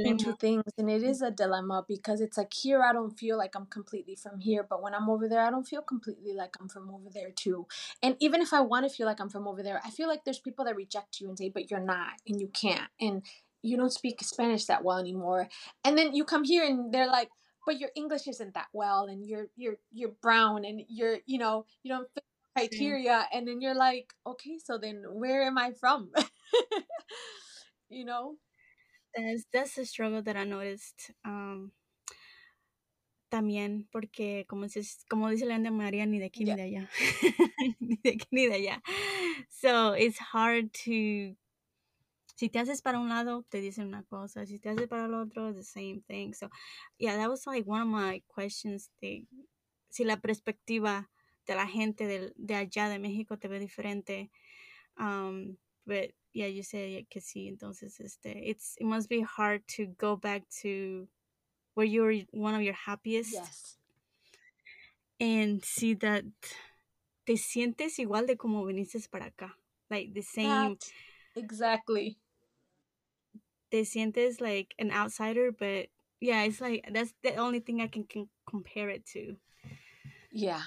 between two things and it is a dilemma because it's like here I don't feel like I'm completely from here but when I'm over there I don't feel completely like I'm from over there too. And even if I want to feel like I'm from over there I feel like there's people that reject you and say but you're not and you can't and you don't speak Spanish that well anymore. And then you come here and they're like but your English isn't that well and you're you're you're brown and you're you know you don't fit the criteria and then you're like okay so then where am I from you know That's, that's a struggle that I noticed. Um, también porque como dices, como dice La India María, ni de aquí Yeah. ni de allá. ni de aquí ni de allá. So it's hard to si te haces para un lado, te dicen una cosa. Si te haces para el otro, the same thing. So yeah, that was like one of my questions de si la perspectiva de la gente del, de allá de México te ve diferente. Um, but yeah, you said que sí. Entonces, este, it's it must be hard to go back to where you were one of your happiest yes and see that te sientes igual de como viniste para acá. Like the same, that exactly te sientes like an outsider, but yeah, it's like that's the only thing I can, can compare it to. yeah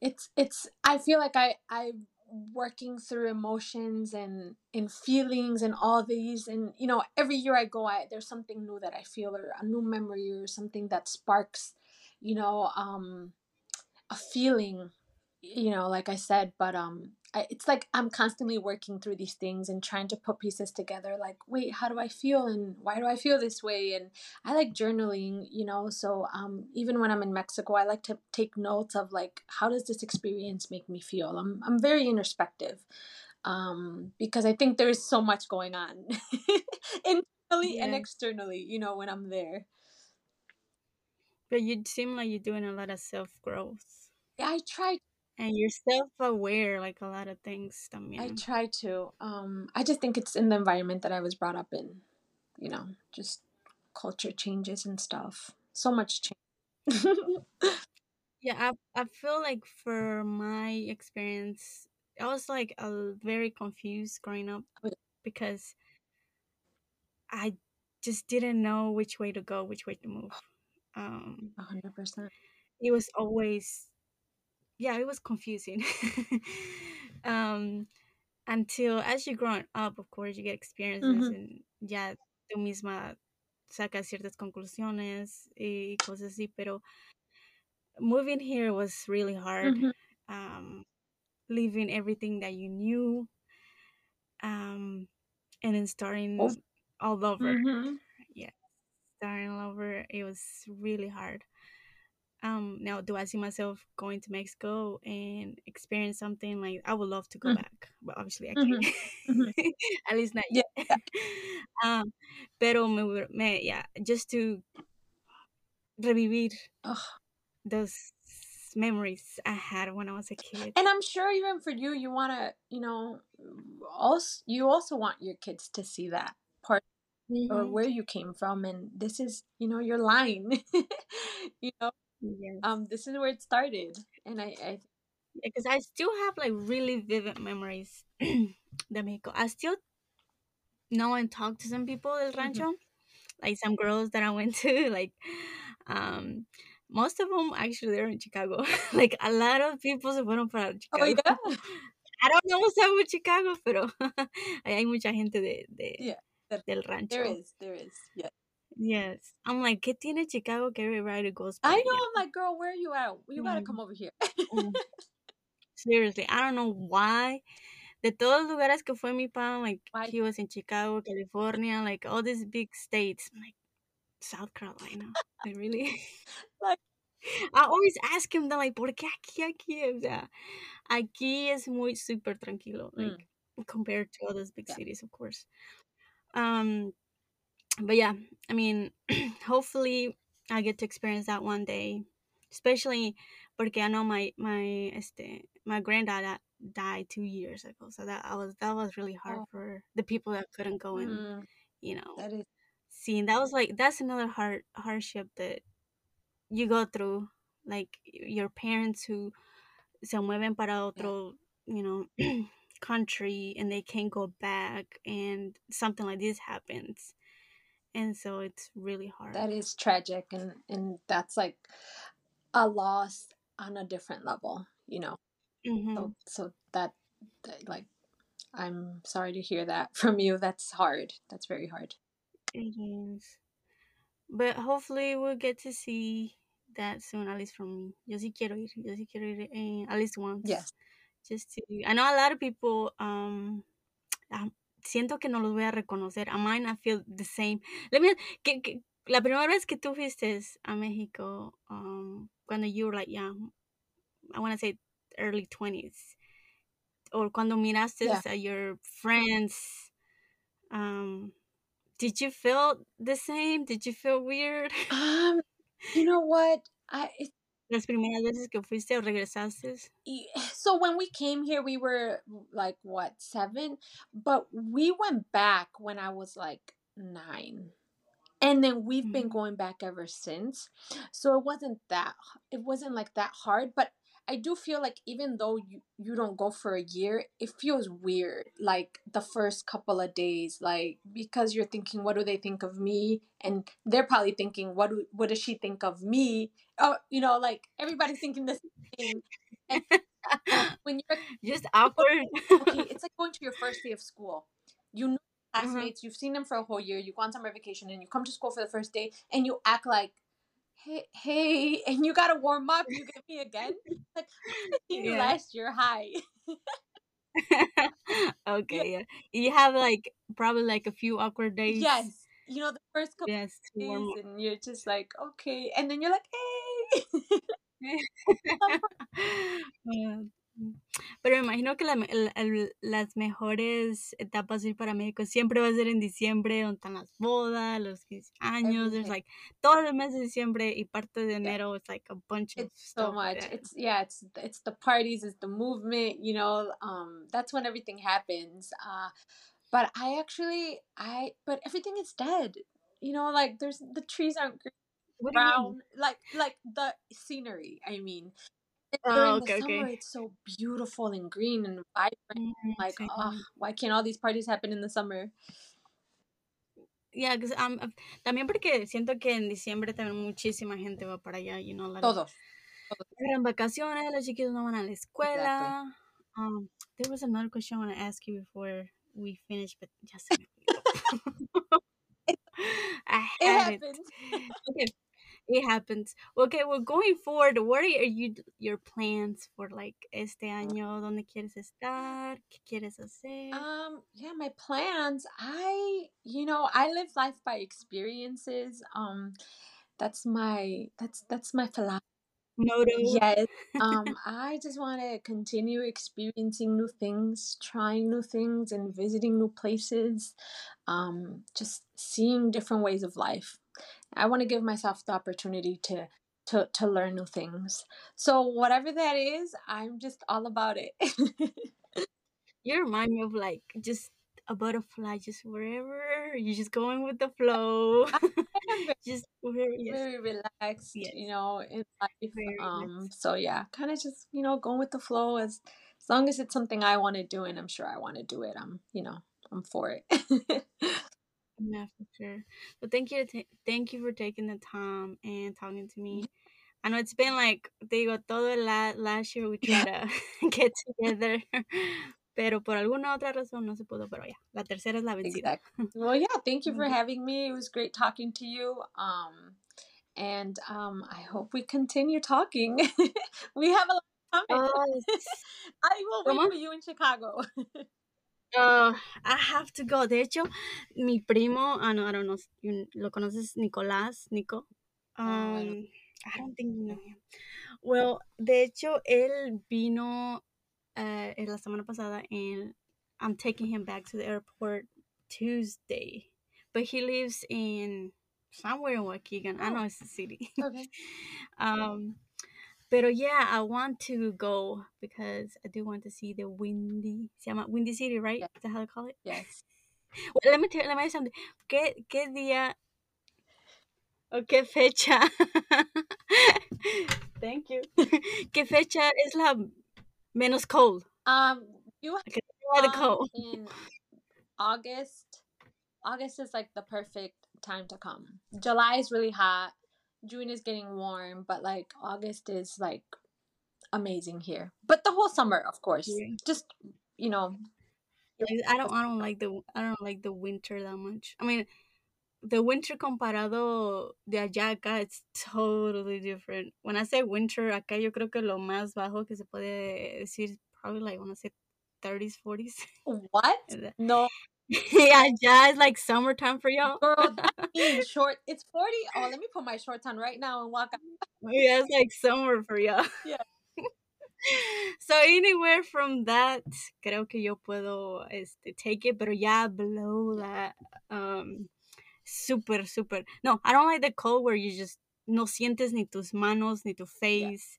it's it's i feel like i i'm working through emotions and and feelings and all these and you know every year i go i there's something new that i feel or a new memory or something that sparks you know um a feeling you know like i said but um I, it's like i'm constantly working through these things and trying to put pieces together like wait how do i feel? And why do i feel this way? And i like journaling you know so um even when i'm in mexico i like to take notes of like how does this experience make me feel? I'm, I'm very introspective um because i think there is so much going on internally and externally you know when i'm there. But you seem like you're doing a lot of self growth. Yeah, I try And you're self aware, like a lot of things I try to. Um, I just think it's in the environment that I was brought up in. You know, just culture changes and stuff. So much change. Yeah, I I feel like for my experience, I was like a very confused growing up because I just didn't know which way to go, which way to move. Um, A hundred percent. it was always, yeah, it was confusing. um, until as you growing up, of course, you get experiences Mhm. and ya tú misma sacas ciertas conclusiones y cosas así, pero moving here was really hard. Mhm. Um, leaving everything that you knew, um, and then starting Oh. all over. Mhm. Starting all over, it was really hard. Um, now, do I see myself going to Mexico and experience something like I would love to go Mhm. back, but obviously I can't. Mhm. At least not Yeah. yet. um, pero me, me, yeah, just to revivir Ugh. those memories I had when I was a kid. And I'm sure even for you, you want to, you know, also you also want your kids to see that part or Mhm. where you came from, and this is, you know, your line. you know, Yes. um, this is where it started, and I, I because I still have like really vivid memories de Mexico. I still know and talk to some people del rancho, like some girls that I went to, like, um, most of them actually they're in Chicago. like a lot of people se fueron para Chicago. Oh yeah. I don't know what's up with Chicago, pero hay mucha gente de, de Yeah. del rancho. There is. There is. Yeah. Yes. I'm like, ¿qué tiene Chicago que everybody goes I know. I'm like, girl, where are you at? You gotta Mm. come over here. Mm. Seriously, I don't know why. De todos los lugares que fue mi pa, like Why? he was in Chicago, California, like all these big states. I'm like South Carolina. Like really? Like- I always ask him that, like, ¿por qué aquí, aquí? O sea, aquí es muy super tranquilo, Mm. like compared to other big Yeah. cities, of course. Um, but yeah, I mean, hopefully I get to experience that one day, especially because I know my my este my granddad uh, died two years ago, so that I was that was really hard Oh. for the people that couldn't go and Mm, you know that is. seeing that was like that's another hard hardship that you go through like your parents who se mueven para otro you know country and they can't go back and something like this happens and so it's really hard That is tragic, and and that's like a loss on a different level. You know. Mhm. So so that, that like. I'm sorry to hear that from you. That's hard. That's very hard. It is. But hopefully we'll get to see that soon, at least from me. Yo sí quiero ir. Yo sí quiero ir at least once. Yes. Just to. I know a lot of people. Um, um, siento que no los voy a reconocer. I might not feel the same. Let me. Que, que, la primera vez que tú fuiste a México, um, cuando you were like young, I want to say early twenties, or cuando miraste Yeah. a your friends, um, did you feel the same? Did you feel weird? Um, you know what? I it, Las primeras veces que fuiste o regresaste. so when we came here, we were like what seven, but we went back when I was like nine, and then we've been Mhm. going back ever since. So it wasn't that it wasn't like that hard, but I do feel like even though you you don't go for a year, it feels weird. Like the first couple of days, like because you're thinking, what do they think of me? And they're probably thinking, what do, what does she think of me? Oh, you know, like everybody's thinking the same thing. And When you're Just awkward. okay, it's like going to your first day of school. You know Uh-huh. classmates, you've seen them for a whole year, you go on summer vacation, and you come to school for the first day, and you act like, hey, hey, and you gotta warm up. You get me again? Like, I seen you Yeah. last year. Hi. okay, yeah. You have like probably like a few awkward days. Yes. You know, the first couple Yes. warm days, and you're just like, okay. And then you're like, hey. Ah, Pero me imagino que la las mejores etapas de ir para México siempre va a ser en diciembre, donde están las bodas, los 15 años, there's Everything. like todo el mes de diciembre y parte de enero, it's like a bunch of it's so stuff like much it's yeah it's it's the parties it's the movement you know um that's when everything happens uh but i actually i but everything is dead you know like there's the trees aren't green, What brown like like the scenery i mean Oh, okay, the summer okay. it's so beautiful and green and vibrant Mm, like sí. oh why can't all these parties happen in the summer Yeah, 'cause, um, también porque siento que en diciembre también muchísima gente va para allá, you know, like, todos agarran vacaciones, los chiquitos no van a la escuela. Um, there was another question I want to ask you before we finish, but me. I had it. happens Okay, it happens. Okay, well, going forward, what are you your plans for like este año? ¿Dónde quieres estar? ¿Qué quieres hacer? Um, yeah, my plans. I, you know, I live life by experiences. Um, that's my that's that's my philosophy. Moto. Yes. Um, I just want to continue experiencing new things, trying new things, and visiting new places. Um, just seeing different ways of life. I want to give myself the opportunity to to to learn new things. So whatever that is, I'm just all about it. You remind me of like just a butterfly, just wherever you're just going with the flow. Very just wherever. Yes. very relaxed, Yes. you know, in life. Very Um, relaxed. so yeah, kind of just you know going with the flow as as long as it's something I want to do, and I'm sure I want to do it. I'm you know I'm for it. Yeah, for sure. But thank you, thank you for taking the time and talking to me. I know it's been like, te digo, todo el la- last year we tried to get together, pero por alguna otra razón no se pudo, pero ya, la tercera es la vencida. Exactly. Well, yeah, thank you for having me. It was great talking to you. Um, and um, I hope we continue talking. we have a lot of time. Oh, I will wait for you in Chicago. Uh, I have to go. De hecho, mi primo, ah, no, I don't know, you- lo conoces, Nicolás, Nico. Ah, bueno. Um, I don't think you know him. Well, de hecho, él vino uh, la semana pasada and I'm taking him back to the airport Tuesday. But he lives in somewhere in Waukegan. I Oh. know it's a city. okay. um, pero yeah, I want to go because I do want to see the Windy, se llama Windy City, right? Yeah. Is that how they call it? Yes. Well, let me tell, let me you something. ¿Qué, qué día o qué fecha? Thank you. ¿Qué fecha es la menos cold? Um, you why the um, cold? in August. August is like the perfect time to come. July is really hot. June is getting warm, but like August is like amazing here. But the whole summer, of course. Yeah. Just you know, Like, I don't I don't like the I don't like the winter that much. I mean, the winter comparado de allá acá it's totally different. When I say winter acá yo creo que lo más bajo que se puede decir probably like when I say 30s 40s. what? No, yeah, it's like summertime for y'all. girl, short. It's forty. Oh, let me put my shorts on right now and walk out. yeah, it's like summer for y'all. Yeah. so anywhere from that, creo que yo puedo este, take it, pero ya below that, um, super, super. No, I don't like the cold where you just no sientes ni tus manos ni tu face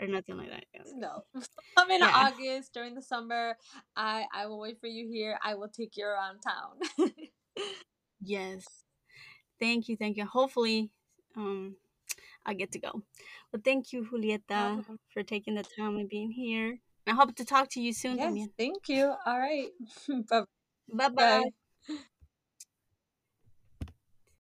or nothing like that. Yeah. No, I'm in Yeah. August during the summer. I I will wait for you here. I will take you around town. Yes. Thank you, thank you. Hopefully, um, I get to go. Well, thank you, Julieta, for taking the time and being here. I hope to talk to you soon, yes, thank you. All right. Bye. bye.